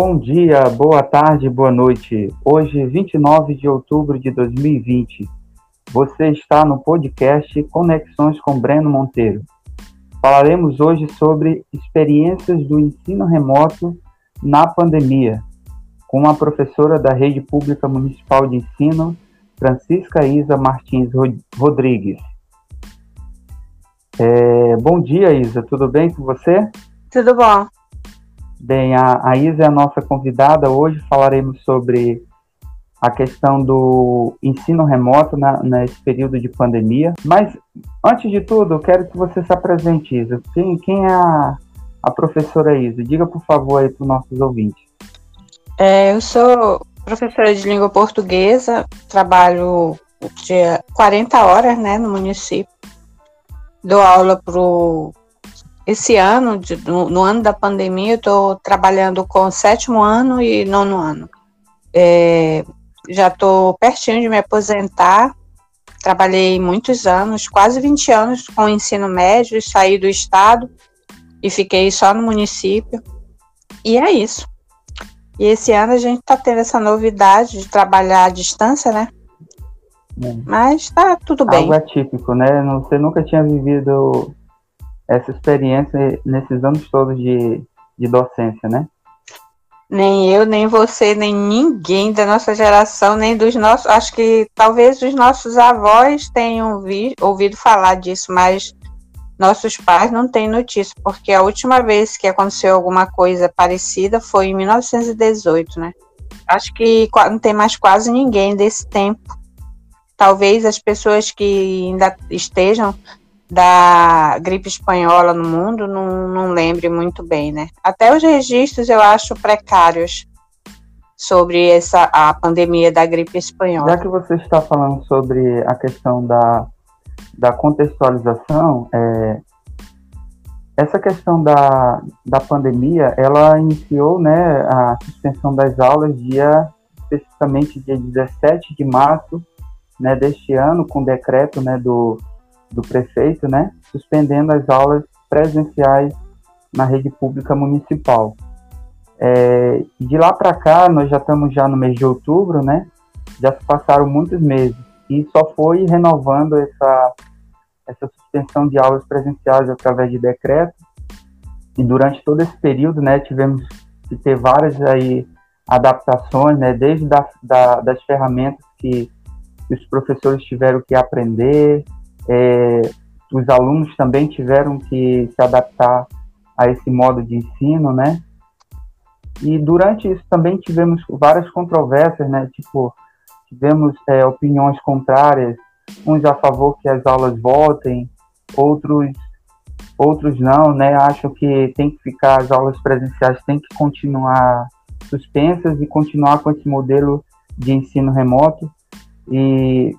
Bom dia, boa tarde, boa noite. Hoje, 29 de outubro de 2020. Você está no podcast Conexões com Breno Monteiro. Falaremos hoje sobre experiências do ensino remoto na pandemia, com a professora da Rede Pública Municipal de Ensino, Francisca Isa Martins Rodrigues. É, bom dia, Isa. Tudo bem com você? Tudo bom. Bem, a, a Isa é a nossa convidada. Hoje falaremos sobre a questão do ensino remoto na, nesse período de pandemia. Mas, antes de tudo, eu quero que você se apresente, Isa. Quem, quem é a, a professora Isa? Diga, por favor, aí para os nossos ouvintes. É, eu sou professora de língua portuguesa, trabalho de 40 horas né, no município. Dou aula para esse ano, de, no, no, ano da pandemia, eu estou trabalhando com sétimo ano e nono ano. É, já estou pertinho de me aposentar. Trabalhei muitos anos, quase 20 anos com o ensino médio, saí do estado e fiquei só no município. E é isso. E esse ano a gente está tendo essa novidade de trabalhar à distância, né? É. Mas está tudo bem. Algo atípico, né? Você nunca tinha vivido essa experiência nesses anos todos de, de docência, né? Nem eu, nem você, nem ninguém da nossa geração, nem dos nossos. Acho que talvez os nossos avós tenham vi, ouvido falar disso, mas nossos pais não têm notícia, porque a última vez que aconteceu alguma coisa parecida foi em 1918, né? Acho que não tem mais quase ninguém desse tempo. Talvez as pessoas que ainda estejam da gripe espanhola no mundo, não, não lembre muito bem, né? Até os registros eu acho precários sobre essa a pandemia da gripe espanhola. Já que você está falando sobre a questão da, da contextualização, é, essa questão da, da pandemia, ela iniciou né, a suspensão das aulas dia, especificamente dia 17 de março né, deste ano, com decreto né, do do prefeito, né, suspendendo as aulas presenciais na rede pública municipal. É, de lá para cá, nós já estamos já no mês de outubro, né? Já se passaram muitos meses e só foi renovando essa essa suspensão de aulas presenciais através de decreto. E durante todo esse período, né, tivemos que ter várias aí adaptações, né, desde da, da, das ferramentas que, que os professores tiveram que aprender, é, os alunos também tiveram que se adaptar a esse modo de ensino, né? E durante isso também tivemos várias controvérsias, né? Tipo, tivemos é, opiniões contrárias, uns a favor que as aulas voltem, outros outros não, né? Acham que tem que ficar as aulas presenciais tem que continuar suspensas e continuar com esse modelo de ensino remoto. E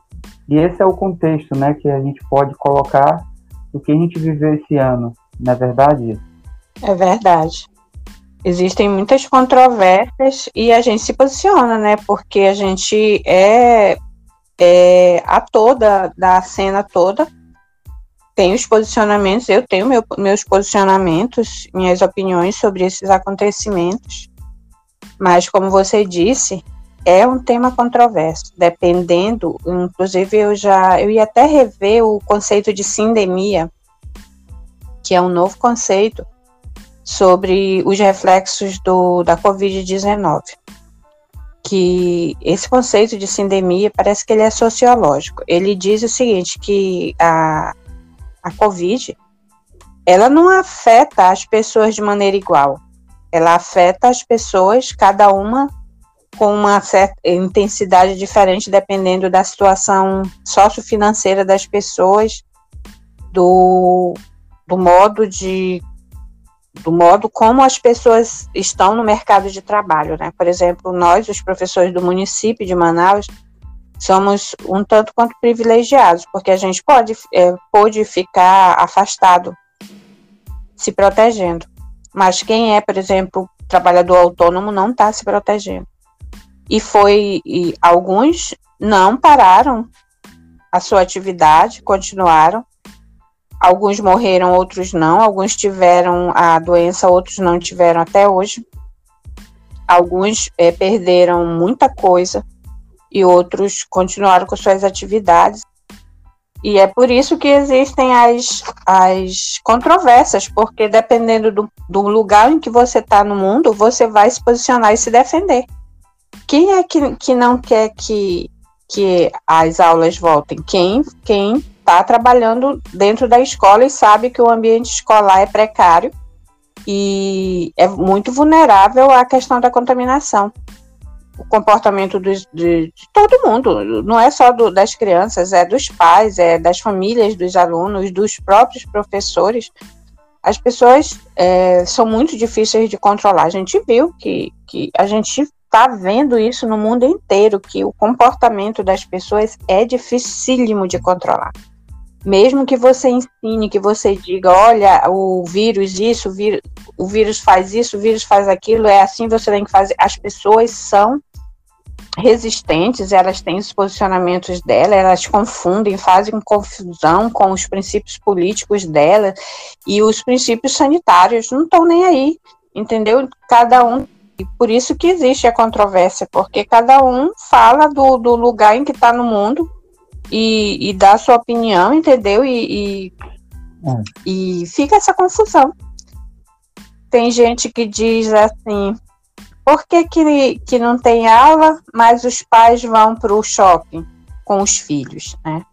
e esse é o contexto, né, que a gente pode colocar do que a gente viveu esse ano, não é verdade? É verdade. Existem muitas controvérsias e a gente se posiciona, né, porque a gente é, é ator da, da cena toda, tem os posicionamentos, eu tenho meu, meus posicionamentos, minhas opiniões sobre esses acontecimentos, mas como você disse, é um tema controverso, dependendo, inclusive eu já, eu ia até rever o conceito de sindemia, que é um novo conceito sobre os reflexos do, da Covid-19. Que esse conceito de sindemia parece que ele é sociológico. Ele diz o seguinte, que a, a Covid, ela não afeta as pessoas de maneira igual. Ela afeta as pessoas, cada uma com uma certa intensidade diferente dependendo da situação sociofinanceira das pessoas, do, do modo de do modo como as pessoas estão no mercado de trabalho, né? Por exemplo, nós, os professores do município de Manaus, somos um tanto quanto privilegiados, porque a gente pode, é, pode ficar afastado, se protegendo. Mas quem é, por exemplo, trabalhador autônomo não está se protegendo e foi e alguns não pararam a sua atividade, continuaram. Alguns morreram, outros não. Alguns tiveram a doença, outros não tiveram até hoje. alguns é, perderam muita coisa e outros continuaram com suas atividades. E é por isso que existem as, as controvérsias, porque dependendo do, do lugar em que você está no mundo, você vai se posicionar e se defender. Quem é que, que não quer que, que as aulas voltem? Quem quem está trabalhando dentro da escola e sabe que o ambiente escolar é precário e é muito vulnerável à questão da contaminação. O comportamento de, de, de todo mundo, não é só do, das crianças, é dos pais, é das famílias dos alunos, dos próprios professores. As pessoas é, são muito difíceis de controlar. A gente viu que, que a gente está vendo isso no mundo inteiro, que o comportamento das pessoas é dificílimo de controlar mesmo que você ensine, que você diga, olha, o vírus isso, o vírus, o vírus faz isso, o vírus faz aquilo, é assim você tem que fazer. As pessoas são resistentes, elas têm os posicionamentos dela, elas confundem, fazem confusão com os princípios políticos dela e os princípios sanitários não estão nem aí, entendeu? Cada um e por isso que existe a controvérsia, porque cada um fala do, do lugar em que está no mundo e, e dá sua opinião, entendeu? E, e, é. e fica essa confusão. Tem gente que diz assim, por que, que, que não tem aula, mas os pais vão para o shopping com os filhos, né?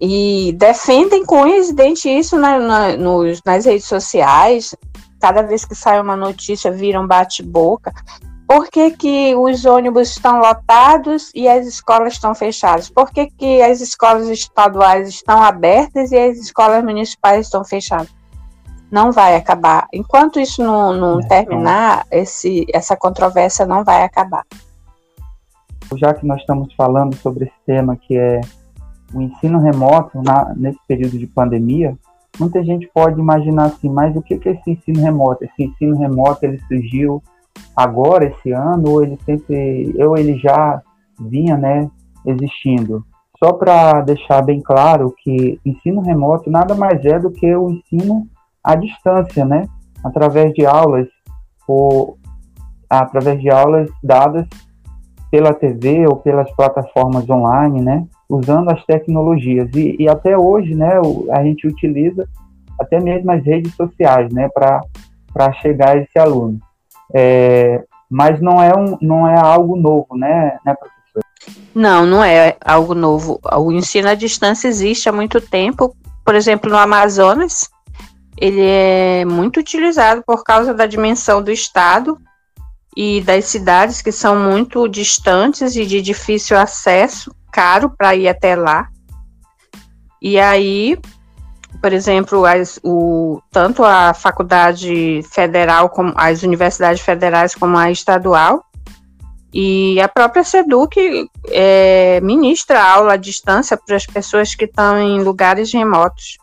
E defendem com evidente isso na, na, nos, nas redes sociais. Cada vez que sai uma notícia, viram bate-boca por que, que os ônibus estão lotados e as escolas estão fechadas? Por que, que as escolas estaduais estão abertas e as escolas municipais estão fechadas? Não vai acabar. Enquanto isso não, não é, terminar, então... esse, essa controvérsia não vai acabar. Já que nós estamos falando sobre esse tema que é o ensino remoto na, nesse período de pandemia, muita gente pode imaginar assim, mas o que é esse ensino remoto? Esse ensino remoto ele surgiu agora esse ano ou ele sempre ou ele já vinha né existindo? Só para deixar bem claro que ensino remoto nada mais é do que o ensino à distância né? Através de aulas ou através de aulas dadas pela TV ou pelas plataformas online né usando as tecnologias e, e até hoje né a gente utiliza até mesmo as redes sociais né para chegar a esse aluno é, mas não é, um, não é algo novo, né, né, professor? Não, não é algo novo. O ensino à distância existe há muito tempo. Por exemplo, no Amazonas, ele é muito utilizado por causa da dimensão do estado e das cidades que são muito distantes e de difícil acesso, caro para ir até lá. E aí por exemplo, as, o, tanto a faculdade federal, como as universidades federais, como a estadual, e a própria SEDUC é, ministra aula à distância para as pessoas que estão em lugares remotos.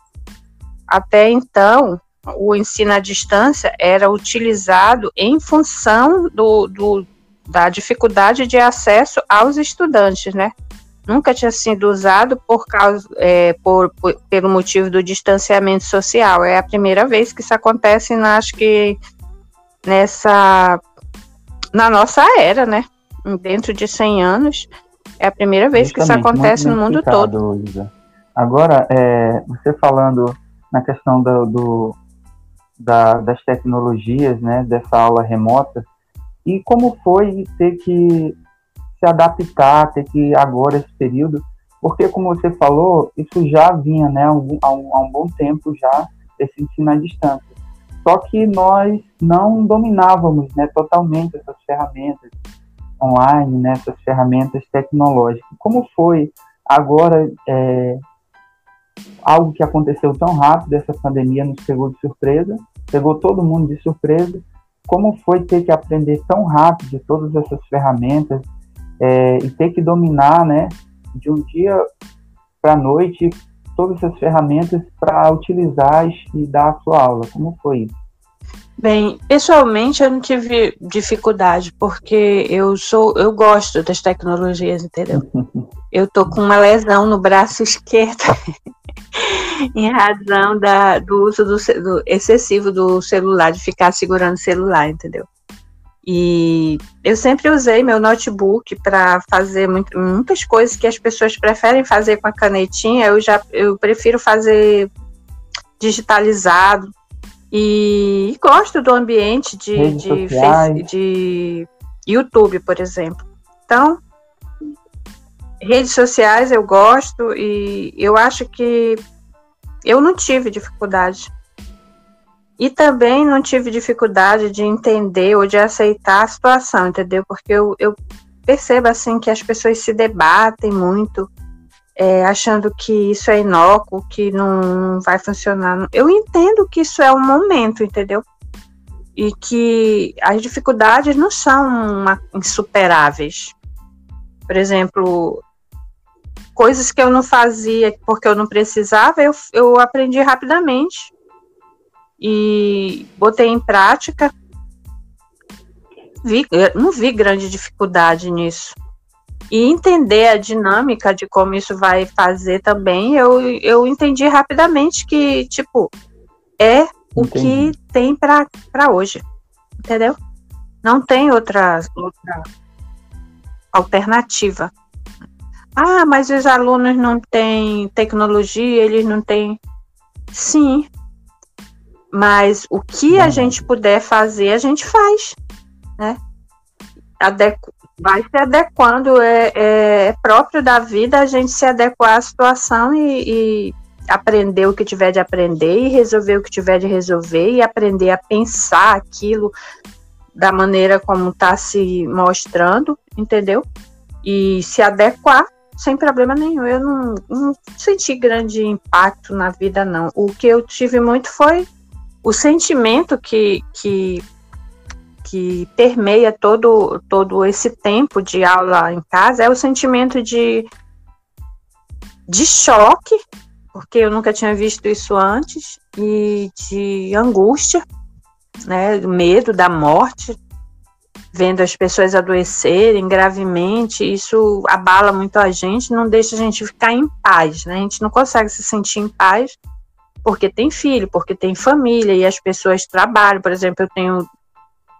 Até então, o ensino à distância era utilizado em função do, do da dificuldade de acesso aos estudantes, né? Nunca tinha sido usado por causa é, por, por, pelo motivo do distanciamento social. É a primeira vez que isso acontece, na, acho que nessa na nossa era, né? Dentro de 100 anos, é a primeira vez Justamente, que isso acontece no mundo todo. Isa. Agora, é, você falando na questão do, do da, das tecnologias, né, dessa aula remota, e como foi ter que se adaptar, ter que agora esse período, porque como você falou, isso já vinha, né, há um, há um, bom tempo já, esse ensino à distância. Só que nós não dominávamos, né, totalmente essas ferramentas online, né, essas ferramentas tecnológicas. Como foi agora é, algo que aconteceu tão rápido, essa pandemia nos pegou de surpresa, pegou todo mundo de surpresa. Como foi ter que aprender tão rápido todas essas ferramentas, é, e ter que dominar, né, de um dia para a noite, todas essas ferramentas para utilizar e dar a sua aula. Como foi isso? Bem, pessoalmente eu não tive dificuldade, porque eu sou, eu gosto das tecnologias, entendeu? eu tô com uma lesão no braço esquerdo em razão da, do uso do, do, excessivo do celular, de ficar segurando o celular, entendeu? E eu sempre usei meu notebook para fazer muito, muitas coisas que as pessoas preferem fazer com a canetinha. Eu já eu prefiro fazer digitalizado e gosto do ambiente de, de, face, de YouTube, por exemplo. Então, redes sociais eu gosto e eu acho que eu não tive dificuldade. E também não tive dificuldade de entender ou de aceitar a situação, entendeu? Porque eu, eu percebo assim que as pessoas se debatem muito, é, achando que isso é inócuo, que não vai funcionar. Eu entendo que isso é um momento, entendeu? E que as dificuldades não são uma, insuperáveis. Por exemplo, coisas que eu não fazia porque eu não precisava, eu, eu aprendi rapidamente e botei em prática. Vi, não vi grande dificuldade nisso. E entender a dinâmica de como isso vai fazer também, eu, eu entendi rapidamente que, tipo, é o que tem para hoje. Entendeu? Não tem outra, outra alternativa. Ah, mas os alunos não têm tecnologia, eles não têm. Sim, mas o que a gente puder fazer, a gente faz, né? Adequ vai se adequando, é, é, próprio da vida a gente se adequar à situação e, e aprender o que tiver de aprender e resolver o que tiver de resolver e aprender a pensar aquilo da maneira como está se mostrando, entendeu? E se adequar sem problema nenhum. Eu não, não, senti grande impacto na vida, não. O que eu tive muito foi o sentimento que, que, que permeia todo, todo esse tempo de aula em casa é o sentimento de, de choque, porque eu nunca tinha visto isso antes, e de angústia, né, medo da morte, vendo as pessoas adoecerem gravemente, isso abala muito a gente, não deixa a gente ficar em paz, né? A gente não consegue se sentir em paz porque tem filho, porque tem família e as pessoas trabalham. Por exemplo, eu tenho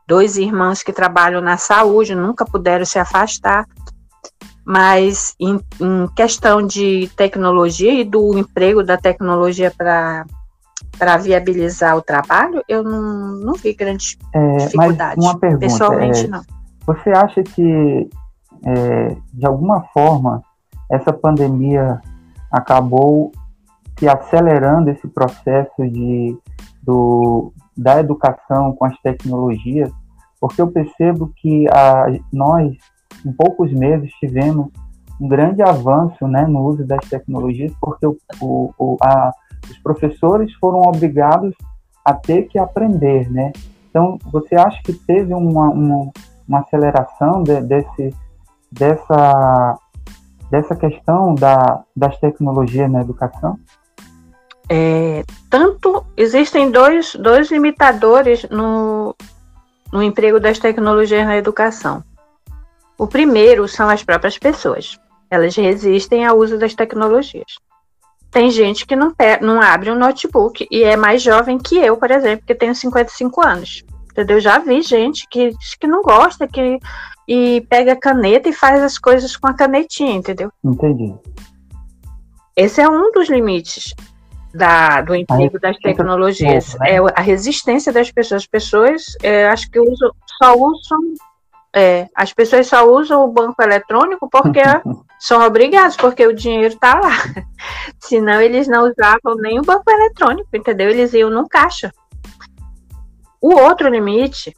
dois irmãos que trabalham na saúde, nunca puderam se afastar. Mas em, em questão de tecnologia e do emprego da tecnologia para para viabilizar o trabalho, eu não, não vi grande é, dificuldade. Mas uma pergunta, Pessoalmente, é, não. Você acha que, é, de alguma forma, essa pandemia acabou acelerando esse processo de, do, da educação com as tecnologias, porque eu percebo que a, nós, em poucos meses, tivemos um grande avanço né, no uso das tecnologias, porque o, o, a, os professores foram obrigados a ter que aprender, né? Então, você acha que teve uma, uma, uma aceleração de, desse, dessa, dessa questão da, das tecnologias na educação? É, tanto existem dois, dois limitadores no, no emprego das tecnologias na educação. O primeiro são as próprias pessoas. Elas resistem ao uso das tecnologias. Tem gente que não, não abre um notebook e é mais jovem que eu, por exemplo, que tenho 55 anos. Entendeu? Já vi gente que, que não gosta que, e pega caneta e faz as coisas com a canetinha, entendeu? Entendi. Esse é um dos limites da, do emprego das tecnologias. Né? É a resistência das pessoas. As pessoas, é, acho que usam, só usam. É, as pessoas só usam o banco eletrônico porque são obrigados, porque o dinheiro está lá. Senão eles não usavam nem o banco eletrônico, entendeu? Eles iam no caixa. O outro limite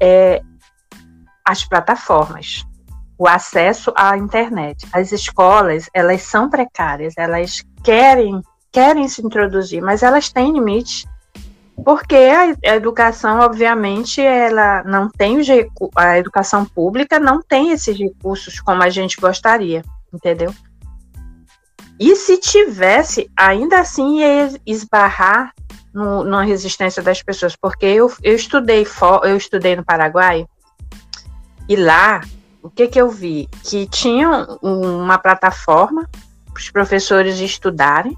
é as plataformas, o acesso à internet. As escolas, elas são precárias, elas querem querem se introduzir, mas elas têm limites. Porque a, educação, obviamente, ela não tem os a educação pública não tem esses recursos como a gente gostaria, entendeu? E se tivesse, ainda assim ia esbarrar no, na resistência das pessoas, porque eu, eu estudei eu estudei no Paraguai e lá o que que eu vi que tinha uma plataforma para os professores estudarem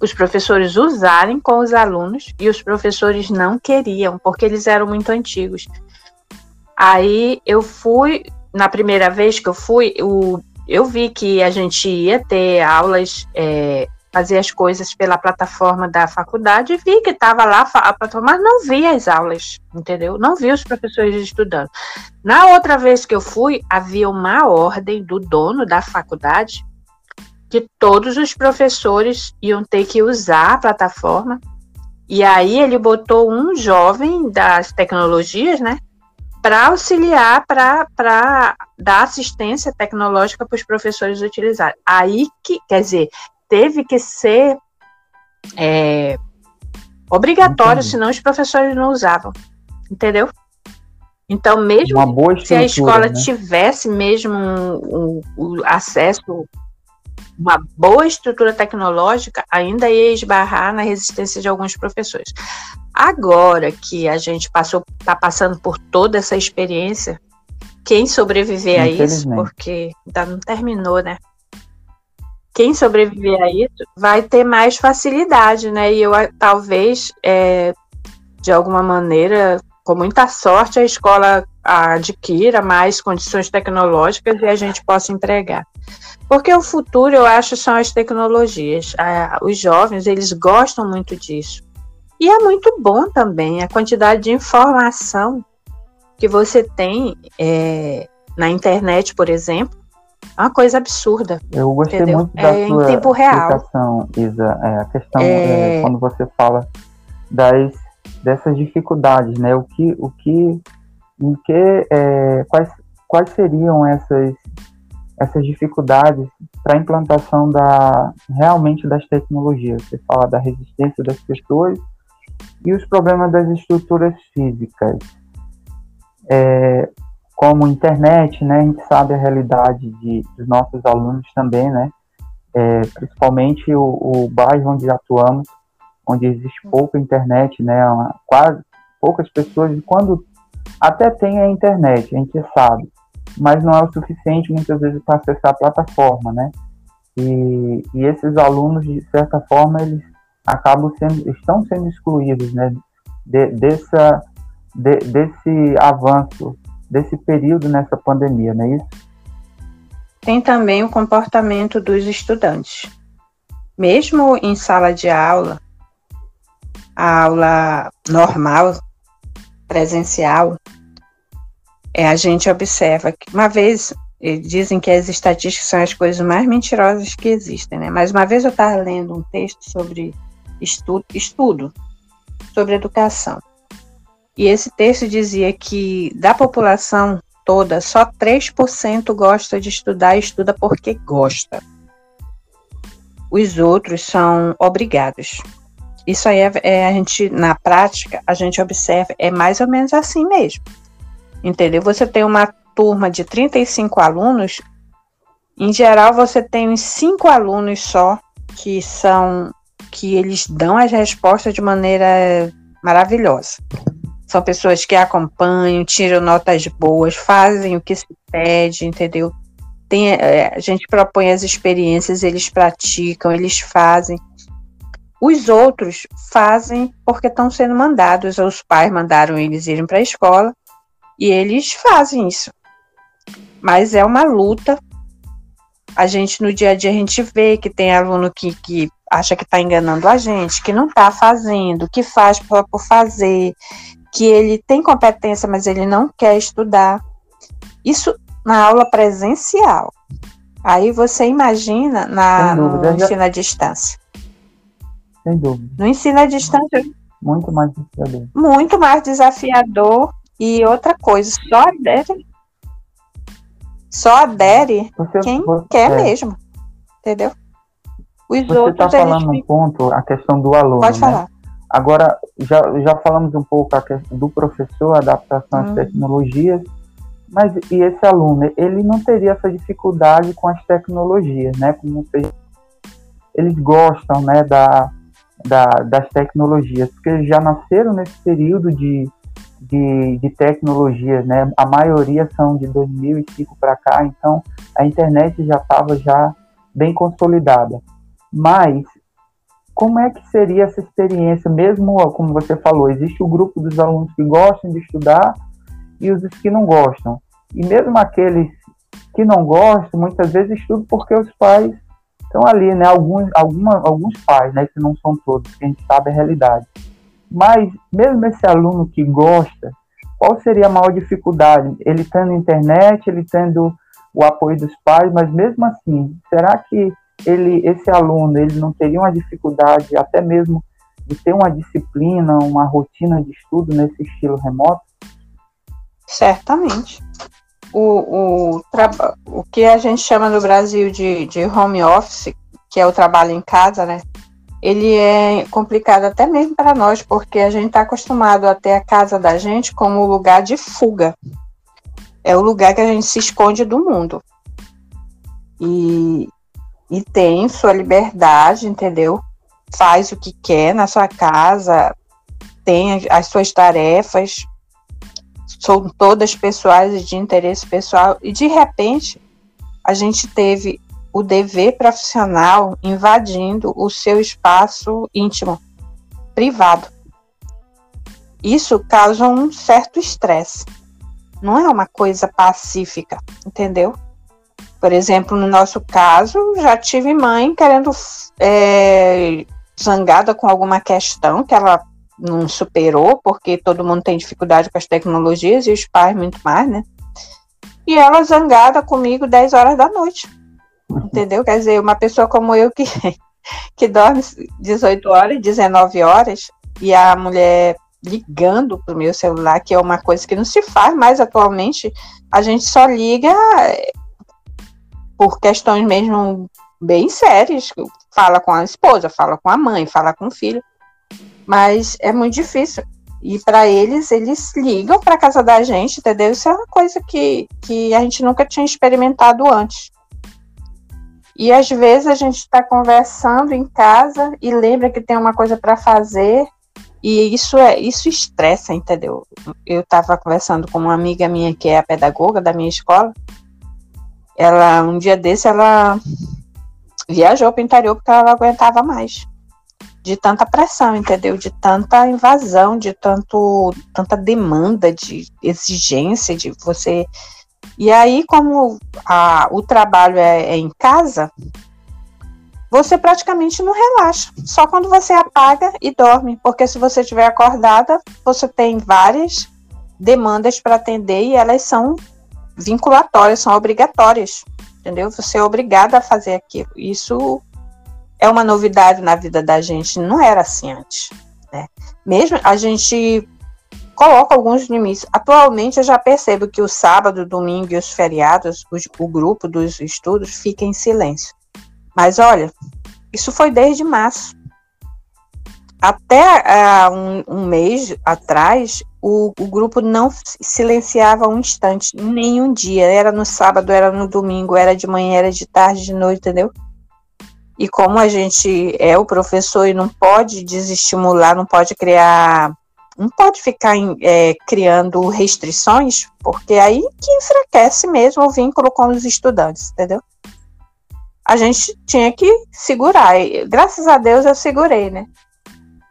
os professores usarem com os alunos e os professores não queriam, porque eles eram muito antigos. Aí eu fui, na primeira vez que eu fui, o, eu vi que a gente ia ter aulas, é, fazer as coisas pela plataforma da faculdade, vi que estava lá a plataforma, mas não vi as aulas, entendeu? Não vi os professores estudando. Na outra vez que eu fui, havia uma ordem do dono da faculdade que todos os professores iam ter que usar a plataforma. E aí ele botou um jovem das tecnologias, né, para auxiliar, para dar assistência tecnológica para os professores utilizarem. Aí que, quer dizer, teve que ser é, obrigatório, Entendi. senão os professores não usavam. Entendeu? Então, mesmo se a escola né? tivesse mesmo um, um, um acesso uma boa estrutura tecnológica ainda ia esbarrar na resistência de alguns professores. Agora que a gente passou, está passando por toda essa experiência, quem sobreviver a isso, porque ainda não terminou, né? Quem sobreviver a isso vai ter mais facilidade, né? E eu talvez, é, de alguma maneira, com muita sorte, a escola adquira mais condições tecnológicas e a gente possa empregar. Porque o futuro, eu acho, são as tecnologias. os jovens, eles gostam muito disso. E é muito bom também a quantidade de informação que você tem é, na internet, por exemplo, é uma coisa absurda. Eu gostei entendeu? muito da é, sua em tempo real. Isa. É, a questão é... é... quando você fala das dessas dificuldades, né? O que, o que, em que, é, quais, quais seriam essas essas dificuldades para a implantação da realmente das tecnologias. Você fala da resistência das pessoas e os problemas das estruturas físicas, é, como internet, né? A gente sabe a realidade de, dos nossos alunos também, né? É, principalmente o, o, bairro onde atuamos, onde existe pouca internet, né? Quase poucas pessoas, e quando até tem a internet, a gente sabe, mas não é o suficiente muitas vezes para acessar a plataforma, né? E, e, esses alunos, de certa forma, eles acabam sendo, estão sendo excluídos, né? De, dessa, de, desse avanço, desse período nessa pandemia, não é isso? Tem também o comportamento dos estudantes. Mesmo em sala de aula, a aula normal, presencial, é, a gente observa que uma vez dizem que as estatísticas são as coisas mais mentirosas que existem, né? Mas uma vez eu estava lendo um texto sobre estudo, estudo sobre educação. E esse texto dizia que da população toda, só 3% gosta de estudar e estuda porque gosta. Os outros são obrigados. Isso aí é, é, a gente, na prática, a gente observa, é mais ou menos assim mesmo entendeu? Você tem uma turma de 35 alunos, em geral você tem uns 5 alunos só que são que eles dão as respostas de maneira maravilhosa. São pessoas que acompanham, tiram notas boas, fazem o que se pede, entendeu? Tem, é, a gente propõe as experiências, eles praticam, eles fazem. Os outros fazem porque estão sendo mandados, os pais mandaram eles irem para a escola, e eles fazem isso. Mas é uma luta. A gente, no dia a dia, a gente vê que tem aluno que, que acha que está enganando a gente, que não está fazendo, que faz por, por fazer, que ele tem competência, mas ele não quer estudar. Isso na aula presencial. Aí você imagina na, no ensino à distância. Sem dúvida. No ensino à distância. Muito mais desafiador. Muito mais desafiador e outra coisa, só adere. Só adere você, quem você, quer é. mesmo. Entendeu? Os você está falando um ponto, a questão do aluno. Pode né? falar. Agora, já, já falamos um pouco do professor, adaptação às hum. tecnologias, mas e esse aluno, ele não teria essa dificuldade com as tecnologias, né? Como eles gostam, né, da, da, das tecnologias, porque já nasceram nesse período de, de, de tecnologias, né? A maioria são de 2005 para cá, então a internet já estava já bem consolidada. Mas como é que seria essa experiência, mesmo como você falou, existe o grupo dos alunos que gostam de estudar e os que não gostam. E mesmo aqueles que não gostam, muitas vezes estudam porque os pais estão ali, né? Alguns, alguma, alguns pais, né? Que não são todos, que a gente sabe a realidade. Mas mesmo esse aluno que gosta, qual seria a maior dificuldade? Ele tendo internet, ele tendo o apoio dos pais, mas mesmo assim, será que ele, esse aluno, ele não teria uma dificuldade até mesmo de ter uma disciplina, uma rotina de estudo nesse estilo remoto? Certamente. O, o, o que a gente chama no Brasil de, de home office, que é o trabalho em casa, né? Ele é complicado até mesmo para nós, porque a gente está acostumado a ter a casa da gente como lugar de fuga. É o lugar que a gente se esconde do mundo. E, e tem sua liberdade, entendeu? Faz o que quer na sua casa, tem as suas tarefas, são todas pessoais e de interesse pessoal, e de repente a gente teve o dever profissional invadindo o seu espaço íntimo, privado. Isso causa um certo estresse. Não é uma coisa pacífica, entendeu? Por exemplo, no nosso caso, já tive mãe querendo é, zangada com alguma questão que ela não superou, porque todo mundo tem dificuldade com as tecnologias e os pais muito mais, né? E ela zangada comigo 10 horas da noite. Uhum. Entendeu? Quer dizer, uma pessoa como eu que, que dorme 18 horas, 19 horas, e a mulher ligando pro meu celular, que é uma coisa que não se faz mais atualmente, a gente só liga eh, por questões mesmo bem sérias, fala com a esposa, fala com a mãe, fala com o filho, mas é muito difícil. E para eles, eles ligam para casa da gente, entendeu? Isso é uma coisa que, que a gente nunca tinha experimentado antes. E às vezes a gente está conversando em casa e lembra que tem uma coisa para fazer e isso é isso estressa, entendeu? Eu estava conversando com uma amiga minha que é a pedagoga da minha escola. Ela um dia desse ela viajou para o interior porque ela não aguentava mais de tanta pressão, entendeu? De tanta invasão, de tanto tanta demanda, de exigência de você. E aí, como a, o trabalho é, é em casa, você praticamente não relaxa. Só quando você apaga e dorme, porque se você estiver acordada, você tem várias demandas para atender e elas são vinculatórias, são obrigatórias, entendeu? Você é obrigada a fazer aquilo. Isso é uma novidade na vida da gente, não era assim antes. Né? Mesmo a gente coloca alguns limites. Atualmente eu já percebo que o sábado, domingo e os feriados, os, o grupo dos estudos fica em silêncio. Mas olha, isso foi desde março. Até uh, um, um, mês atrás, o, o, grupo não silenciava um instante, nenhum dia. Era no sábado, era no domingo, era de manhã, era de tarde, de noite, entendeu? E como a gente é o professor e não pode desestimular, não pode criar, não pode ficar é, criando restrições, porque aí que enfraquece mesmo o vínculo com os estudantes, entendeu? A gente tinha que segurar. E, graças a Deus eu segurei, né?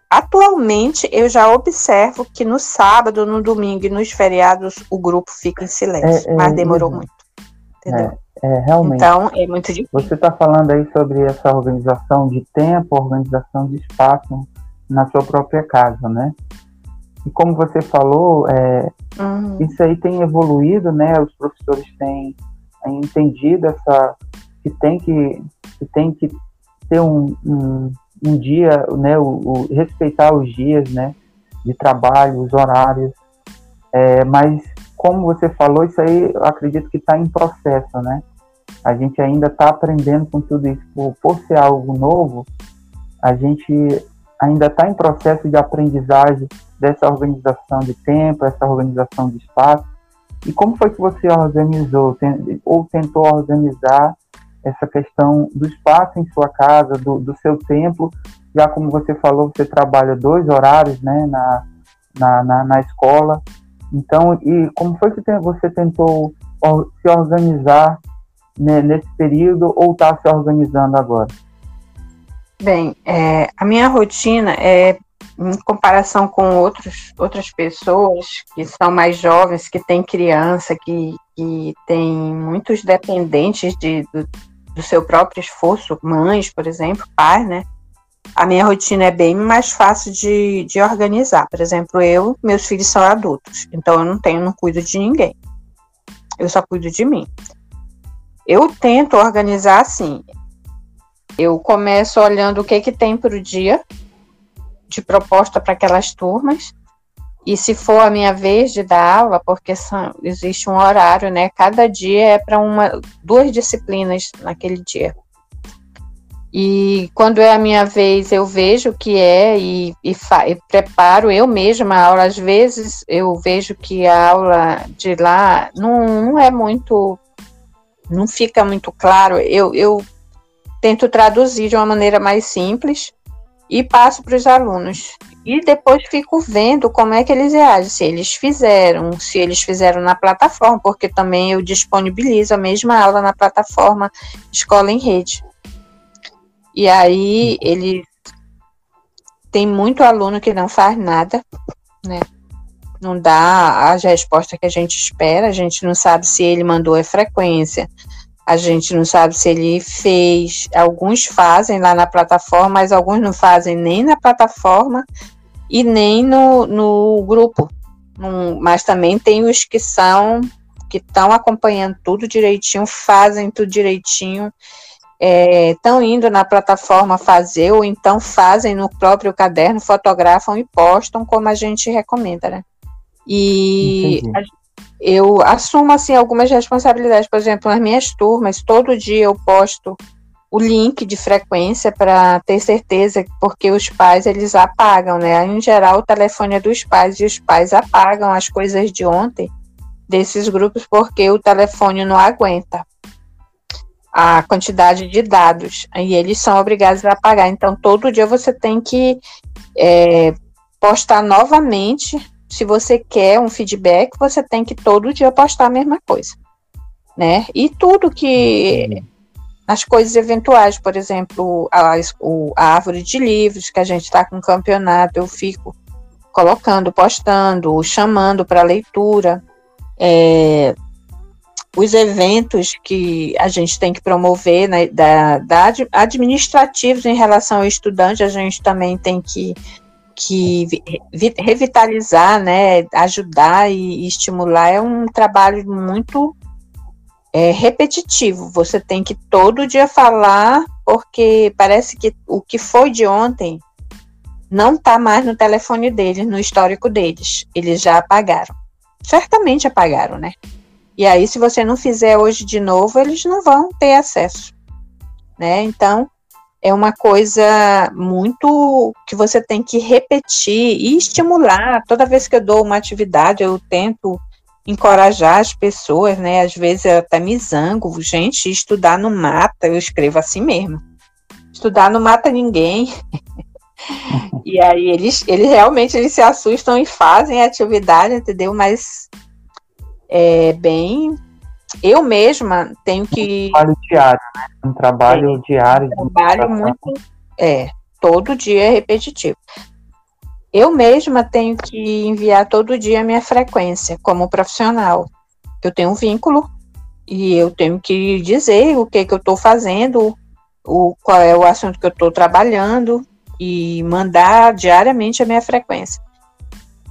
Atualmente eu já observo que no sábado, no domingo e nos feriados o grupo fica em silêncio, é, é, mas demorou muito. Entendeu? É. É, realmente. Então, é muito difícil. Você está falando aí sobre essa organização de tempo, organização de espaço na sua própria casa, né? E como você falou, é, uhum. isso aí tem evoluído, né? Os professores têm entendido essa que tem que, que tem que ter um, um, um dia, né? O, o, respeitar os dias, né? De trabalho, os horários. É, mas como você falou, isso aí eu acredito que está em processo, né? a gente ainda está aprendendo com tudo isso. Por, por ser algo novo, a gente ainda está em processo de aprendizagem dessa organização de tempo, essa organização de espaço. E como foi que você organizou ou tentou organizar essa questão do espaço em sua casa, do, do seu templo? Já como você falou, você trabalha dois horários né, na, na, na, na escola. Então, e como foi que você tentou se organizar né, nesse período ou está se organizando agora? Bem, é, a minha rotina é em comparação com outros, outras pessoas que são mais jovens, que têm criança, que, que têm muitos dependentes de, do, do seu próprio esforço, mães, por exemplo, pais, né? A minha rotina é bem mais fácil de, de organizar. Por exemplo, eu, meus filhos são adultos, então eu não tenho, não cuido de ninguém. Eu só cuido de mim. Eu tento organizar assim. Eu começo olhando o que que tem para o dia, de proposta para aquelas turmas. E se for a minha vez de dar aula, porque são, existe um horário, né? Cada dia é para uma duas disciplinas naquele dia. E quando é a minha vez, eu vejo o que é e, e, e, preparo eu mesma a aula. Às vezes eu vejo que a aula de lá não, não é muito, não fica muito claro. Eu, eu tento traduzir de uma maneira mais simples e passo para os alunos. E depois fico vendo como é que eles reagem, se eles fizeram, se eles fizeram na plataforma, porque também eu disponibilizo a mesma aula na plataforma Escola em Rede. E aí ele tem muito aluno que não faz nada, né? Não dá as respostas que a gente espera, a gente não sabe se ele mandou a frequência, a gente não sabe se ele fez. Alguns fazem lá na plataforma, mas alguns não fazem nem na plataforma e nem no, no grupo. mas também tem os que são, que estão acompanhando tudo direitinho, fazem tudo direitinho, estão é, indo na plataforma fazer, ou então fazem no próprio caderno, fotografam e postam, como a gente recomenda, né? E eu assumo assim algumas responsabilidades, por exemplo, nas minhas turmas, todo dia eu posto o link de frequência para ter certeza, porque os pais eles apagam, né? Em geral, o telefone é dos pais e os pais apagam as coisas de ontem desses grupos porque o telefone não aguenta a quantidade de dados e eles são obrigados a apagar. Então, todo dia você tem que é, postar novamente se você quer um feedback, você tem que todo dia postar a mesma coisa, né? E tudo que as coisas eventuais, por exemplo, a, a árvore de livros que a gente está com campeonato, eu fico colocando, postando, chamando para leitura. É, os eventos que a gente tem que promover né, da, da administrativos em relação ao estudante, a gente também tem que que revitalizar, né, ajudar e, estimular é um trabalho muito é, repetitivo. Você tem que todo dia falar, porque parece que o que foi de ontem não está mais no telefone deles, no histórico deles. Eles já apagaram. Certamente apagaram, né? E aí, se você não fizer hoje de novo, eles não vão ter acesso, né? Então, é uma coisa muito que você tem que repetir e estimular. Toda vez que eu dou uma atividade, eu tento encorajar as pessoas, né? Às vezes eu até me zango, gente, estudar não mata, eu escrevo assim mesmo. Estudar não mata ninguém. e aí eles, eles realmente eles se assustam e fazem a atividade, entendeu? Mas é bem eu mesma tenho que. Um trabalho diário, né? Um trabalho é, diário. Um trabalho muito. É, todo dia é repetitivo. Eu mesma tenho que enviar todo dia a minha frequência como profissional. Eu tenho um vínculo e eu tenho que dizer o que, que eu estou fazendo, o, qual é o assunto que eu estou trabalhando e mandar diariamente a minha frequência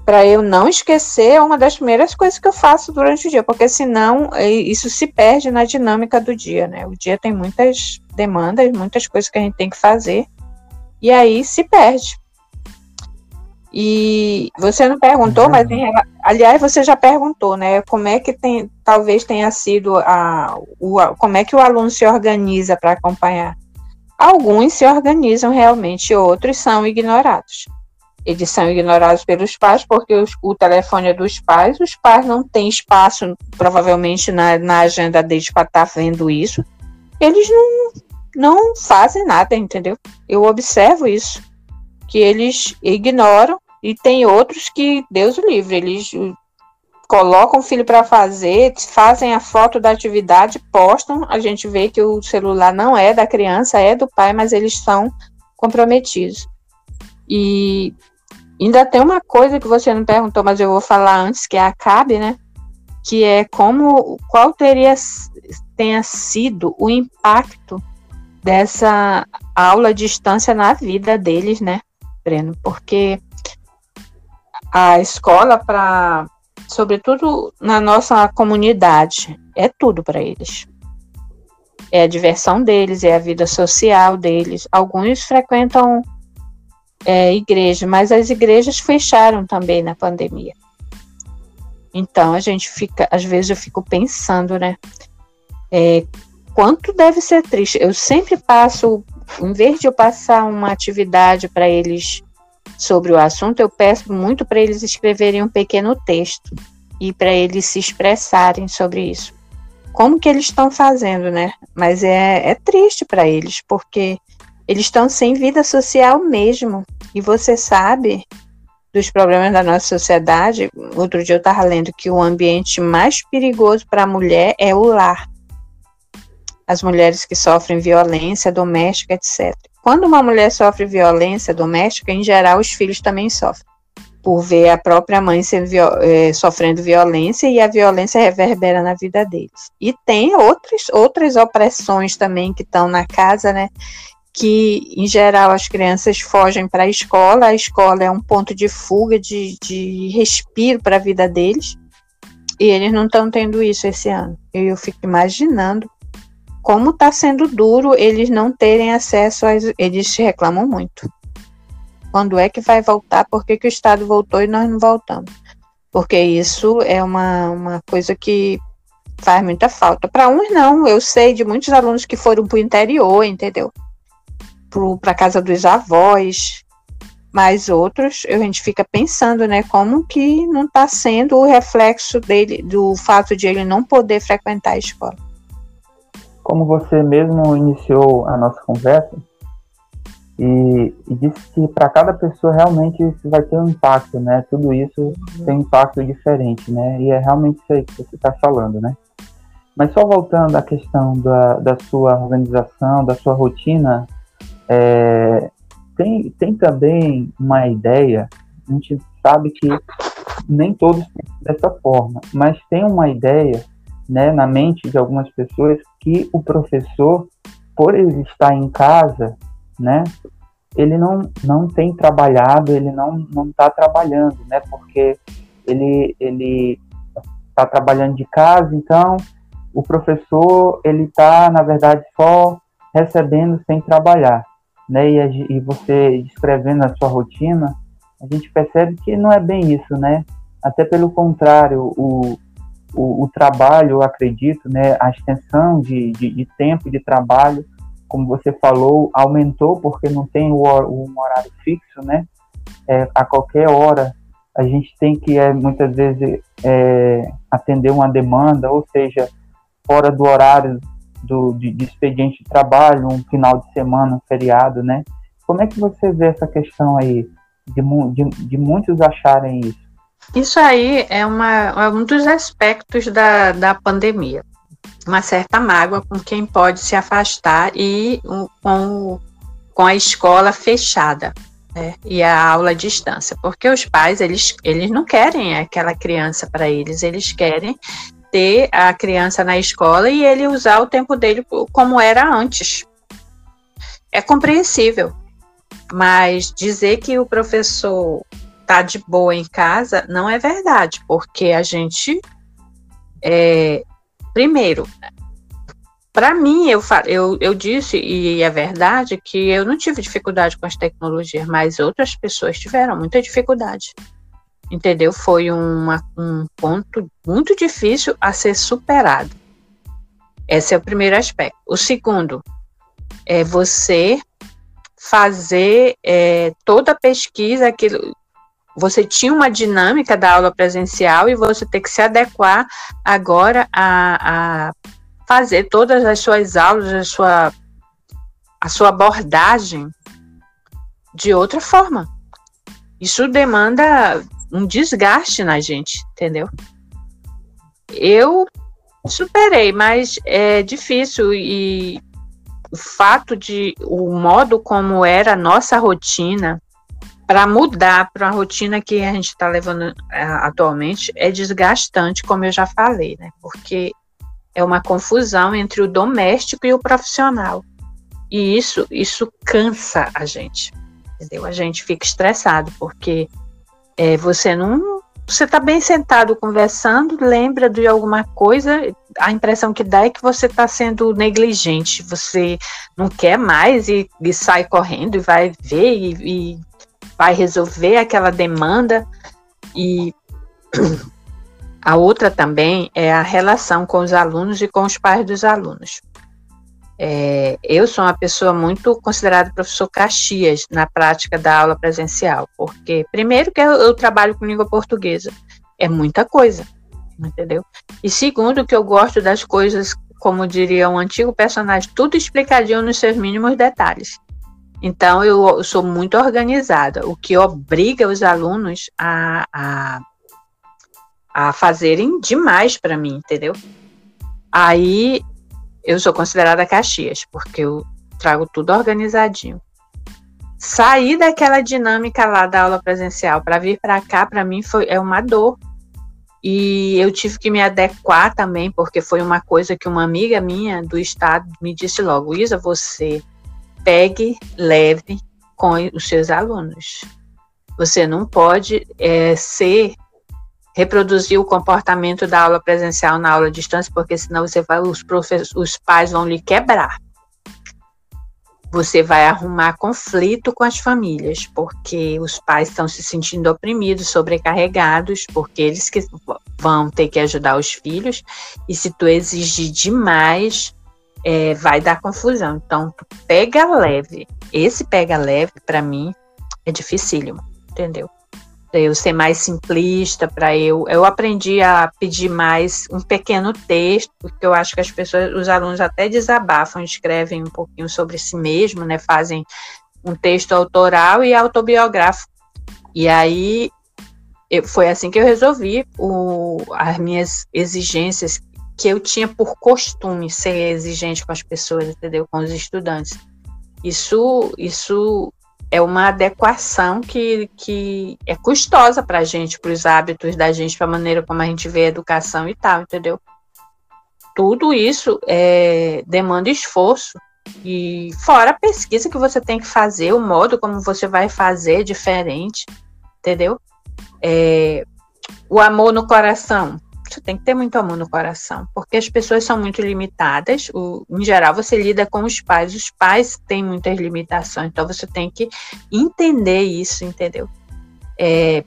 para eu não esquecer é uma das primeiras coisas que eu faço durante o dia, porque senão isso se perde na dinâmica do dia, né? O dia tem muitas demandas, muitas coisas que a gente tem que fazer, e aí se perde. E você não perguntou, uhum. mas em, aliás você já perguntou, né? Como é que tem, talvez tenha sido a, o, como é que o aluno se organiza para acompanhar? Alguns se organizam realmente, outros são ignorados eles são ignorados pelos pais porque os, o telefone é dos pais, os pais não têm espaço, provavelmente, na, na agenda deles para estar tá vendo isso. Eles não, não fazem nada, entendeu? Eu observo isso, que eles ignoram e tem outros que, Deus o livre, eles colocam o filho para fazer, fazem a foto da atividade, postam, a gente vê que o celular não é da criança, é do pai, mas eles são comprometidos. E ainda tem uma coisa que você não perguntou, mas eu vou falar antes, que é a CAB, né? Que é como, qual teria tenha sido o impacto dessa aula à distância na vida deles, né, Breno? Porque a escola para sobretudo na nossa comunidade, é tudo para eles. É a diversão deles, é a vida social deles. Alguns frequentam é, igreja, mas as igrejas fecharam também na pandemia. Então a gente fica, às vezes eu fico pensando, né? É, quanto deve ser triste. Eu sempre passo, em vez de eu passar uma atividade para eles sobre o assunto, eu peço muito para eles escreverem um pequeno texto e para eles se expressarem sobre isso. Como que eles estão fazendo, né? Mas é, é triste para eles, porque eles estão sem vida social mesmo. E você sabe dos problemas da nossa sociedade. Outro dia eu estava lendo que o ambiente mais perigoso para a mulher é o lar. As mulheres que sofrem violência doméstica, etc. Quando uma mulher sofre violência doméstica, em geral, os filhos também sofrem, por ver a própria mãe é, sofrendo violência e a violência reverbera na vida deles. E tem outras, outras opressões também que estão na casa, né? Que, em geral, as crianças fogem para a escola, a escola é um ponto de fuga, de, de respiro para a vida deles, e eles não estão tendo isso esse ano. Eu fico imaginando como está sendo duro eles não terem acesso a. Eles reclamam muito. Quando é que vai voltar? Por que, que o Estado voltou e nós não voltamos? Porque isso é uma, uma coisa que faz muita falta. Para uns, não. Eu sei de muitos alunos que foram para o interior, entendeu? Para casa dos avós. Mas outros, a gente fica pensando, né, como que não está sendo o reflexo dele, do fato de ele não poder frequentar a escola como você mesmo iniciou a nossa conversa e, e disse que para cada pessoa realmente isso vai ter um impacto, né? Tudo isso uhum. tem um impacto diferente, né? E é realmente isso aí que você está falando, né? Mas só voltando à questão da, da sua organização, da sua rotina, é, tem, tem também uma ideia, a gente sabe que nem todos dessa forma, mas tem uma ideia né, na mente de algumas pessoas que o professor, por ele estar em casa, né, ele não, não tem trabalhado, ele não não está trabalhando, né, porque ele ele está trabalhando de casa, então o professor ele está na verdade só recebendo sem trabalhar, né, e, e você descrevendo a sua rotina, a gente percebe que não é bem isso, né, até pelo contrário, o, o, o trabalho, eu acredito, né, a extensão de, de, de, tempo de trabalho, como você falou, aumentou porque não tem o, um horário fixo, né? É, a qualquer hora a gente tem que é, muitas vezes é, atender uma demanda, ou seja, fora do horário do, de, de, expediente de trabalho, um final de semana, um feriado, né? Como é que você vê essa questão aí de, de, de muitos acharem isso? Isso aí é, uma, é um dos aspectos da, da pandemia. Uma certa mágoa com quem pode se afastar e um, com, com a escola fechada. Né, e a aula à distância, porque os pais eles, eles não querem aquela criança para eles, eles querem ter a criança na escola e ele usar o tempo dele como era antes. É compreensível, mas dizer que o professor tá de boa em casa, não é verdade, porque a gente, é, primeiro, para mim, eu, eu, eu disse, e é verdade, que eu não tive dificuldade com as tecnologias, mas outras pessoas tiveram muita dificuldade. Entendeu? Foi uma, um ponto muito difícil a ser superado. Esse é o primeiro aspecto. O segundo é você fazer é, toda a pesquisa, aquilo, você tinha uma dinâmica da aula presencial e você tem que se adequar agora a, a fazer todas as suas aulas, a sua, a sua abordagem de outra forma. Isso demanda um desgaste na gente, entendeu? Eu superei, mas é difícil e o fato de o modo como era a nossa rotina para mudar para a rotina que a gente está levando é, atualmente é desgastante, como eu já falei, né? Porque é uma confusão entre o doméstico e o profissional. E isso, isso cansa a gente, entendeu? A gente fica estressado, porque é, você não. Você está bem sentado conversando, lembra de alguma coisa, a impressão que dá é que você está sendo negligente, você não quer mais e, e sai correndo e vai ver e, e vai resolver aquela demanda. E a outra também é a relação com os alunos e com os pais dos alunos. É, eu sou uma pessoa muito considerada professor Caxias na prática da aula presencial, porque, primeiro, que eu, eu trabalho com língua portuguesa, é muita coisa, entendeu? E segundo, que eu gosto das coisas, como diria um antigo personagem, tudo explicadinho nos seus mínimos detalhes. Então, eu sou muito organizada, o que obriga os alunos a, a, a fazerem demais para mim, entendeu? Aí eu sou considerada Caxias, porque eu trago tudo organizadinho. Sair daquela dinâmica lá da aula presencial para vir para cá, para mim, foi, é uma dor. E eu tive que me adequar também, porque foi uma coisa que uma amiga minha do estado me disse logo: Isa, você pegue leve com os seus alunos. Você não pode é, ser reproduzir o comportamento da aula presencial na aula à distância, porque senão você vai, os, os pais vão lhe quebrar. Você vai arrumar conflito com as famílias, porque os pais estão se sentindo oprimidos, sobrecarregados, porque eles que vão ter que ajudar os filhos, e se tu exigir demais, é, vai dar confusão. Então, pega leve. Esse pega leve, para mim, é dificílimo, entendeu? Eu ser mais simplista, para eu. Eu aprendi a pedir mais um pequeno texto, porque eu acho que as pessoas, os alunos até desabafam, escrevem um pouquinho sobre si mesmo, né? Fazem um texto autoral e autobiográfico. E aí eu, foi assim que eu resolvi o, as minhas exigências que eu tinha por costume ser exigente com as pessoas, entendeu? Com os estudantes. Isso, isso é uma adequação que, que é custosa para a gente, para os hábitos da gente, para a maneira como a gente vê a educação e tal, entendeu? Tudo isso é, demanda esforço. E fora a pesquisa que você tem que fazer, o modo como você vai fazer diferente, entendeu? É, o amor no coração você tem que ter muito amor no coração, porque as pessoas são muito limitadas. O, em geral, você lida com os pais, os pais têm muitas limitações, então você tem que entender isso, entendeu? É,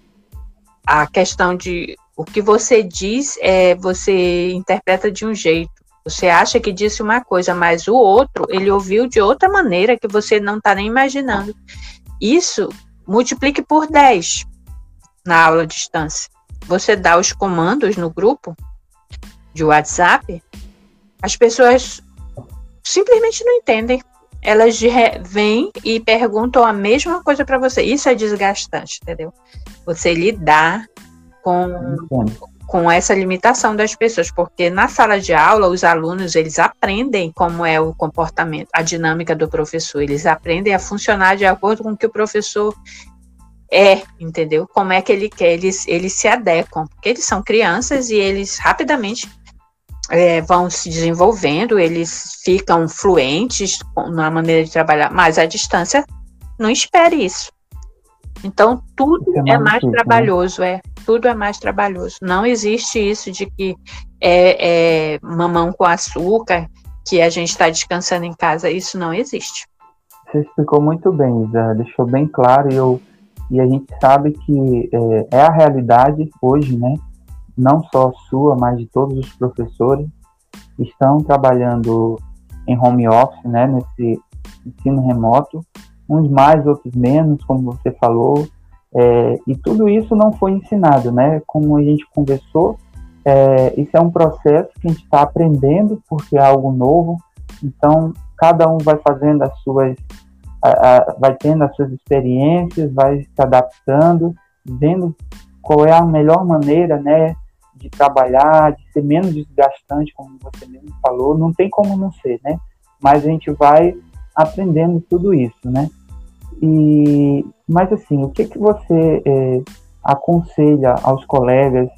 a questão de o que você diz, é, você interpreta de um jeito. Você acha que disse uma coisa, mas o outro, ele ouviu de outra maneira que você não está nem imaginando. Isso multiplique por 10 na aula à distância você dá os comandos no grupo de WhatsApp, as pessoas simplesmente não entendem. Elas vêm e perguntam a mesma coisa para você. Isso é desgastante, entendeu? Você lidar com, com essa limitação das pessoas, porque na sala de aula os alunos eles aprendem como é o comportamento, a dinâmica do professor, eles aprendem a funcionar de acordo com o que o professor é, entendeu? Como é que ele quer, eles, eles se adequam, porque eles são crianças e eles rapidamente é, vão se desenvolvendo, eles ficam fluentes na maneira de trabalhar, mas a distância não espere isso. Então, tudo é mais, é mais né? trabalhoso, é. Tudo é mais trabalhoso. Não existe isso de que é, é mamão com açúcar, que a gente está descansando em casa. Isso não existe. Você explicou muito bem, Isa. Deixou bem claro e eu e a gente sabe que é, é, a realidade hoje, né? Não só sua, mas de todos os professores estão trabalhando em home office, né? Nesse ensino remoto, uns mais, outros menos, como você falou. É, e tudo isso não foi ensinado, né? Como a gente conversou, é, isso é um processo que a gente está aprendendo porque é algo novo. Então, cada um vai fazendo as suas a, a, vai tendo as suas experiências, vai se adaptando, vendo qual é a melhor maneira, né, de trabalhar, de ser menos desgastante, como você mesmo falou, não tem como não ser, né? Mas a gente vai aprendendo tudo isso, né? E Mas assim, o que, que você é, aconselha aos colegas,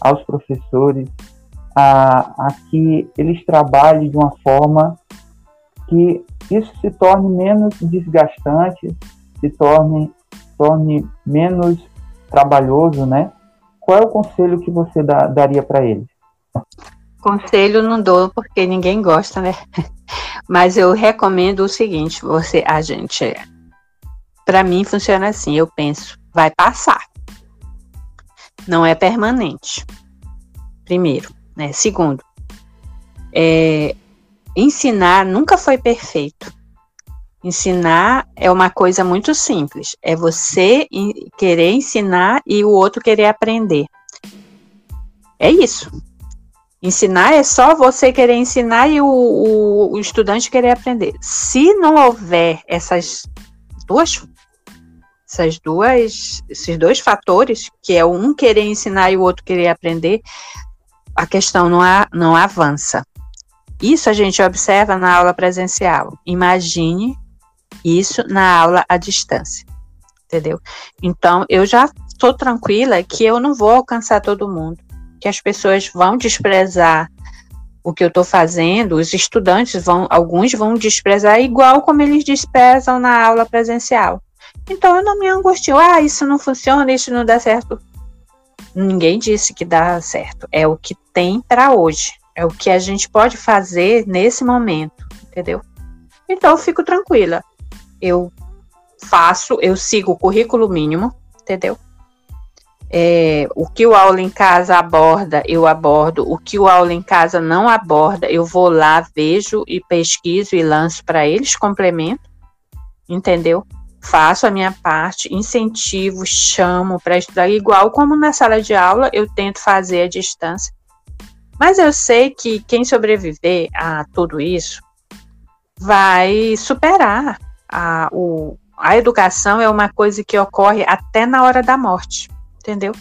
aos professores, a, a que eles trabalhem de uma forma que isso se torne menos desgastante, se torne, torne menos trabalhoso, né? Qual é o conselho que você dá, daria para eles? Conselho não dou porque ninguém gosta, né? Mas eu recomendo o seguinte: você, a gente, para mim funciona assim. Eu penso, vai passar, não é permanente. Primeiro, né? Segundo, é, ensinar nunca foi perfeito. Ensinar é uma coisa muito simples. É você querer ensinar e o outro querer aprender. É isso. Ensinar é só você querer ensinar e o, o, o estudante querer aprender. Se não houver essas duas, essas duas, esses dois fatores, que é um querer ensinar e o outro querer aprender, a questão não, não avança. Isso a gente observa na aula presencial. Imagine isso na aula à distância. Entendeu? Então, eu já estou tranquila que eu não vou alcançar todo mundo, que as pessoas vão desprezar o que eu estou fazendo, os estudantes vão, alguns vão desprezar igual como eles desprezam na aula presencial. Então eu não me angustio, ah, isso não funciona, isso não dá certo. Ninguém disse que dá certo. É o que tem para hoje. É o que a gente pode fazer nesse momento, entendeu? Então eu fico tranquila eu faço, eu sigo o currículo mínimo, entendeu? É, o que o aula em casa aborda, eu abordo. O que o aula em casa não aborda, eu vou lá, vejo e pesquiso e lanço para eles, complemento, entendeu? Faço a minha parte, incentivo, chamo para estudar, igual como na sala de aula eu tento fazer à distância. Mas eu sei que quem sobreviver a tudo isso vai superar, a, o, a educação é uma coisa que ocorre até na hora da morte, entendeu?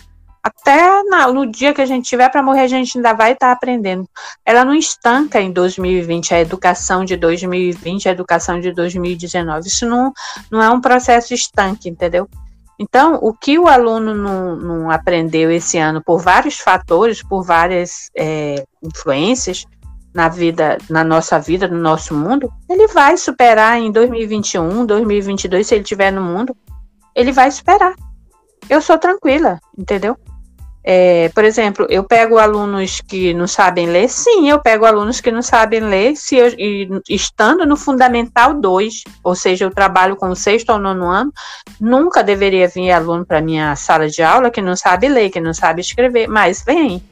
Até na, no dia que a gente tiver para morrer, a gente ainda vai estar tá aprendendo. Ela não estanca em 2020, a educação de 2020, a educação de 2019. Isso não, não é um processo estanque, entendeu? Então, o que o aluno não, não aprendeu esse ano por vários fatores, por várias é, influências, na vida, na nossa vida, no nosso mundo, ele vai superar em 2021, 2022, se ele estiver no mundo, ele vai superar. Eu sou tranquila, entendeu? É, por exemplo, eu pego alunos que não sabem ler, sim, eu pego alunos que não sabem ler, se eu, estando no Fundamental 2, ou seja, eu trabalho com o sexto ou nono ano, nunca deveria vir aluno para minha sala de aula que não sabe ler, que não sabe escrever, mas vem,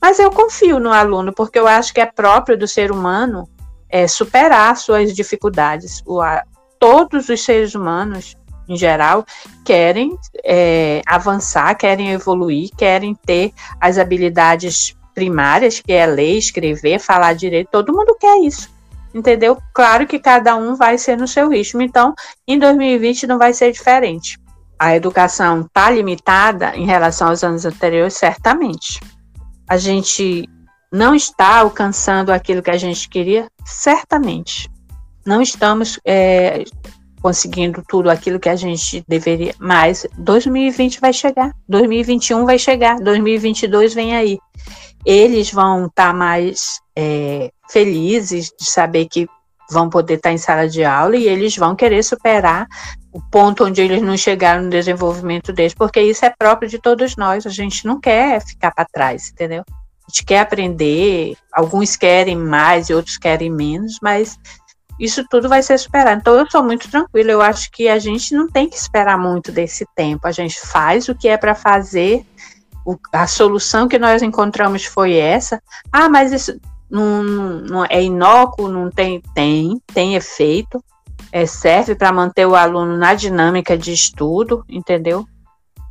mas eu confio no aluno, porque eu acho que é próprio do ser humano é, superar suas dificuldades. O, a, todos os seres humanos, em geral, querem é, avançar, querem evoluir, querem ter as habilidades primárias, que é ler, escrever, falar direito. Todo mundo quer isso entendeu? Claro que cada um vai ser no seu ritmo, então em 2020 não vai ser diferente. A educação está limitada em relação aos anos anteriores, certamente a gente não está alcançando aquilo que a gente queria? Certamente. Não estamos é, conseguindo tudo aquilo que a gente deveria, mas 2020 vai chegar, 2021 vai chegar, 2022 vem aí. Eles vão estar tá mais é, felizes de saber que vão poder estar tá em sala de aula e eles vão querer superar o ponto onde eles não chegaram no desenvolvimento deles, porque isso é próprio de todos nós. A gente não quer ficar para trás, entendeu? A gente quer aprender, alguns querem mais e outros querem menos, mas isso tudo vai ser superado. Então eu sou muito tranquila, eu acho que a gente não tem que esperar muito desse tempo. A gente faz o que é para fazer. O, a solução que nós encontramos foi essa. Ah, mas isso não, não é inócuo, não tem, tem, tem efeito é, serve para manter o aluno na dinâmica de estudo, entendeu?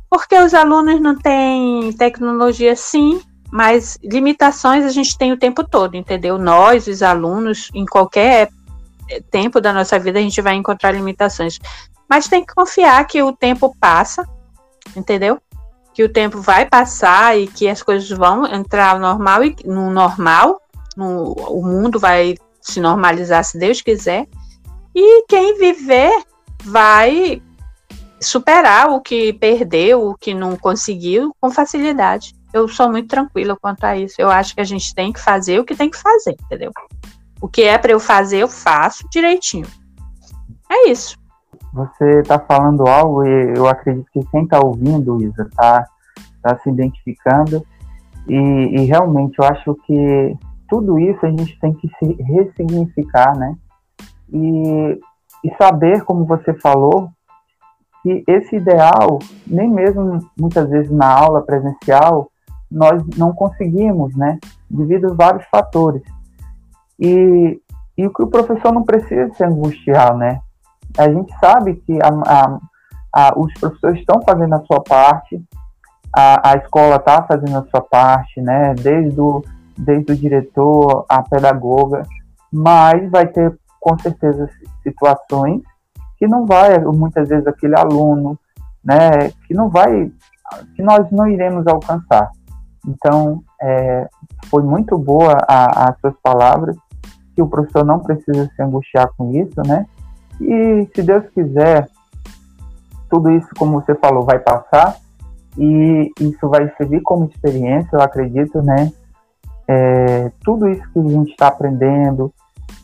Porque os alunos não têm tecnologia, sim, mas limitações a gente tem o tempo todo, entendeu? Nós, os alunos, em qualquer tempo da nossa vida, a gente vai encontrar limitações. Mas tem que confiar que o tempo passa, entendeu? Que o tempo vai passar e que as coisas vão entrar no normal e no normal, no, o mundo vai se normalizar se Deus quiser e quem viver vai superar o que perdeu, o que não conseguiu, com facilidade. Eu sou muito tranquila quanto a isso. Eu acho que a gente tem que fazer o que tem que fazer, entendeu? O que é para eu fazer, eu faço direitinho. É isso. Você está falando algo e eu acredito que quem está ouvindo, Isa, está tá se identificando. E, e realmente eu acho que tudo isso a gente tem que se ressignificar, né? E, e saber, como você falou, que esse ideal, nem mesmo muitas vezes na aula presencial, nós não conseguimos, né? Devido a vários fatores. E, e o que o professor não precisa se angustiar, né? A gente sabe que a, a, a, os professores estão fazendo a sua parte, a, escola está fazendo a sua parte, né? Desde o, desde o diretor, a pedagoga, mas vai ter com certeza situações que não vai, muitas vezes aquele aluno, né, que não vai, que nós não iremos alcançar. Então, é, foi muito boa as suas palavras, que o professor não precisa se angustiar com isso, né? E se Deus quiser, tudo isso, como você falou, vai passar e isso vai servir como experiência, eu acredito, né? É, tudo isso que a gente está aprendendo,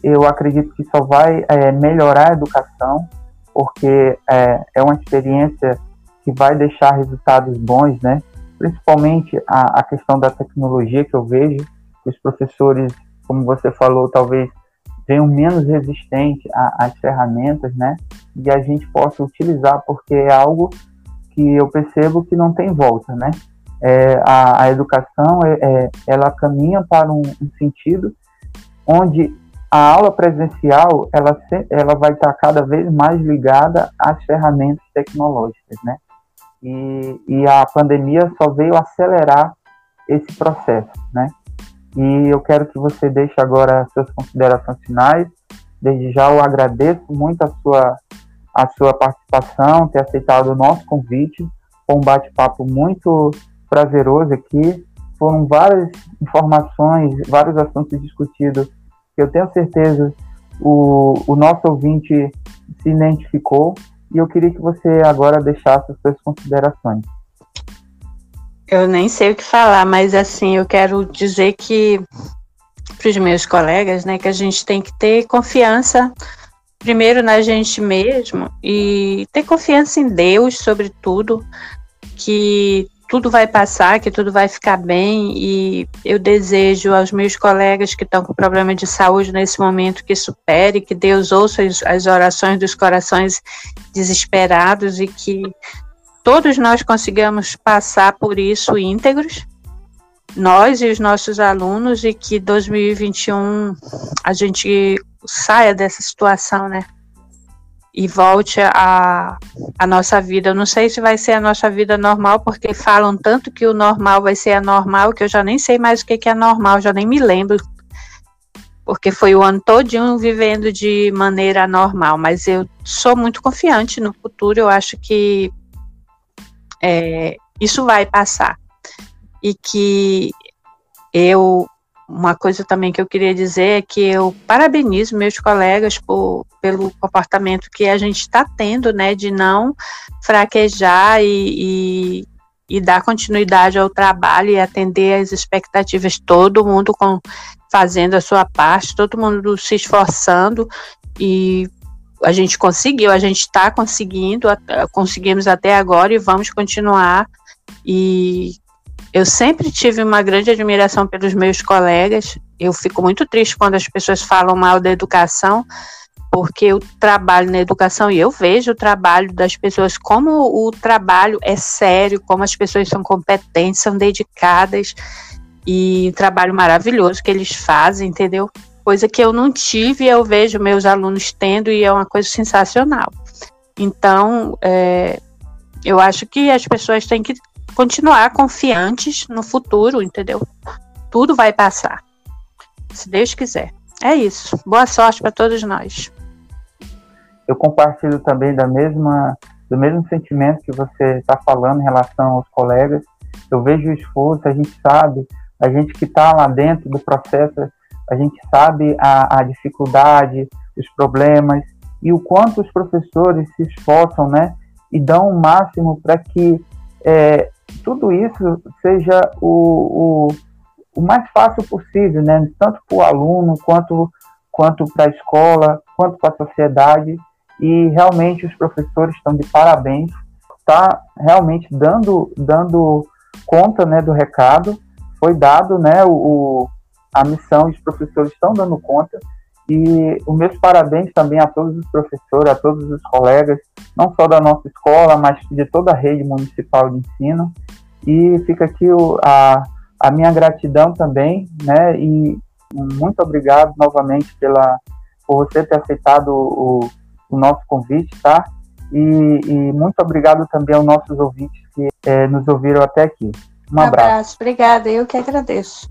eu acredito que só vai é, melhorar a educação, porque é, é uma experiência que vai deixar resultados bons, né? Principalmente a, a questão da tecnologia que eu vejo, os professores, como você falou, talvez venham menos resistentes às ferramentas, né? E a gente possa utilizar, porque é algo que eu percebo que não tem volta, né? É, a, a, educação, é, é, ela caminha para um, um sentido onde a aula presencial ela, ela vai estar cada vez mais ligada às ferramentas tecnológicas, né? E, e a pandemia só veio acelerar esse processo, né? E eu quero que você deixe agora suas considerações finais. Desde já eu agradeço muito a sua, a sua participação, ter aceitado o nosso convite. Foi um bate-papo muito prazeroso aqui. Foram várias informações, vários assuntos discutidos eu tenho certeza o, o nosso ouvinte se identificou e eu queria que você agora deixasse as suas considerações. Eu nem sei o que falar, mas assim, eu quero dizer que para os meus colegas, né, que a gente tem que ter confiança primeiro na gente mesmo e ter confiança em Deus, sobretudo, que tudo vai passar, que tudo vai ficar bem e eu desejo aos meus colegas que estão com problema de saúde nesse momento que supere, que Deus ouça as, as orações dos corações desesperados e que todos nós consigamos passar por isso íntegros, nós e os nossos alunos, e que 2021 a gente saia dessa situação, né? e volte a, a nossa vida. Eu não sei se vai ser a nossa vida normal, porque falam tanto que o normal vai ser anormal, que eu já nem sei mais o que, que é normal, já nem me lembro. Porque foi o ano todinho vivendo de maneira normal, mas eu sou muito confiante no futuro, eu acho que é, isso vai passar. E que eu uma coisa também que eu queria dizer é que eu parabenizo meus colegas por, pelo comportamento que a gente está tendo, né, de não fraquejar e, e, e, dar continuidade ao trabalho e atender às expectativas, todo mundo com, fazendo a sua parte, todo mundo se esforçando e a gente conseguiu, a gente está conseguindo, conseguimos até agora e vamos continuar e eu sempre tive uma grande admiração pelos meus colegas. Eu fico muito triste quando as pessoas falam mal da educação, porque eu trabalho na educação e eu vejo o trabalho das pessoas, como o trabalho é sério, como as pessoas são competentes, são dedicadas e trabalho maravilhoso que eles fazem, entendeu? Coisa que eu não tive, eu vejo meus alunos tendo e é uma coisa sensacional. Então, é, eu acho que as pessoas têm que continuar confiantes no futuro, entendeu? Tudo vai passar. Se Deus quiser. É isso. Boa sorte para todos nós. Eu compartilho também da mesma do mesmo sentimento que você está falando em relação aos colegas. Eu vejo o esforço, a gente sabe, a gente que está lá dentro do processo, a gente sabe a, a dificuldade, os problemas e o quanto os professores se esforçam, né, e dão o máximo para que é, tudo isso seja o, o, o, mais fácil possível, né? tanto para o aluno, quanto, quanto para a escola, quanto para a sociedade. E realmente os professores estão de parabéns, está realmente dando, dando conta né, do recado. Foi dado né, o, a missão e os professores estão dando conta. E os meus parabéns também a todos os professores, a todos os colegas, não só da nossa escola, mas de toda a rede municipal de ensino. E fica aqui a, a minha gratidão também, né? E muito obrigado novamente pela, por você ter aceitado o, o nosso convite, tá? E, e, muito obrigado também aos nossos ouvintes que é, nos ouviram até aqui. Um, um abraço. abraço. Obrigada, eu que agradeço.